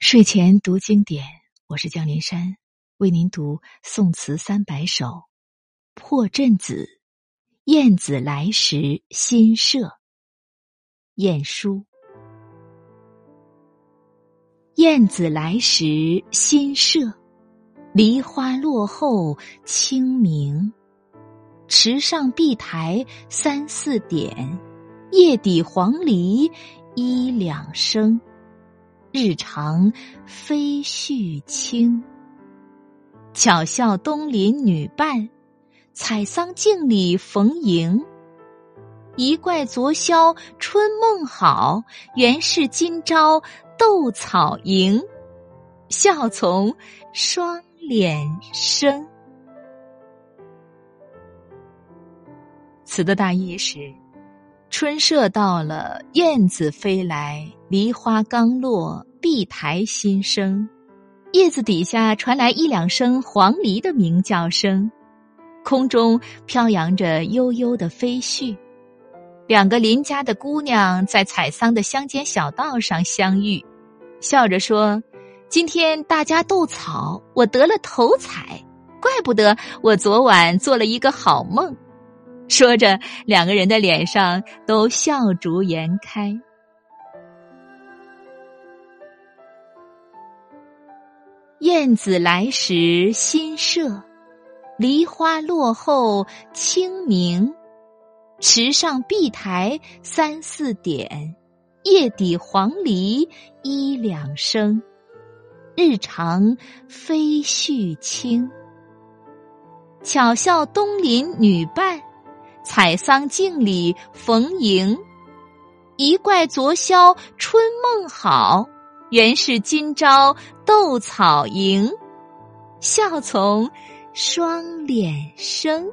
睡前读经典，我是江林山，为您读宋词三百首《破阵子·燕子来时新社》。晏殊。燕子来时新社，梨花落后清明。池上碧苔三四点，叶底黄鹂一两声。日长飞絮轻，巧笑东邻女伴，采桑径里逢迎。一怪昨宵春梦好，原是今朝斗草营。笑从双脸生。词的大意是。春社到了，燕子飞来，梨花刚落，碧苔新生，叶子底下传来一两声黄鹂的鸣叫声，空中飘扬着悠悠的飞絮。两个邻家的姑娘在采桑的乡间小道上相遇，笑着说：“今天大家斗草，我得了头彩，怪不得我昨晚做了一个好梦。”说着，两个人的脸上都笑逐颜开。燕子来时新社，梨花落后清明。池上碧苔三四点，叶底黄鹂一两声。日长飞絮轻，巧笑东邻女伴。采桑径里逢迎，一怪昨宵春梦好，原是今朝斗草营。笑从双脸生。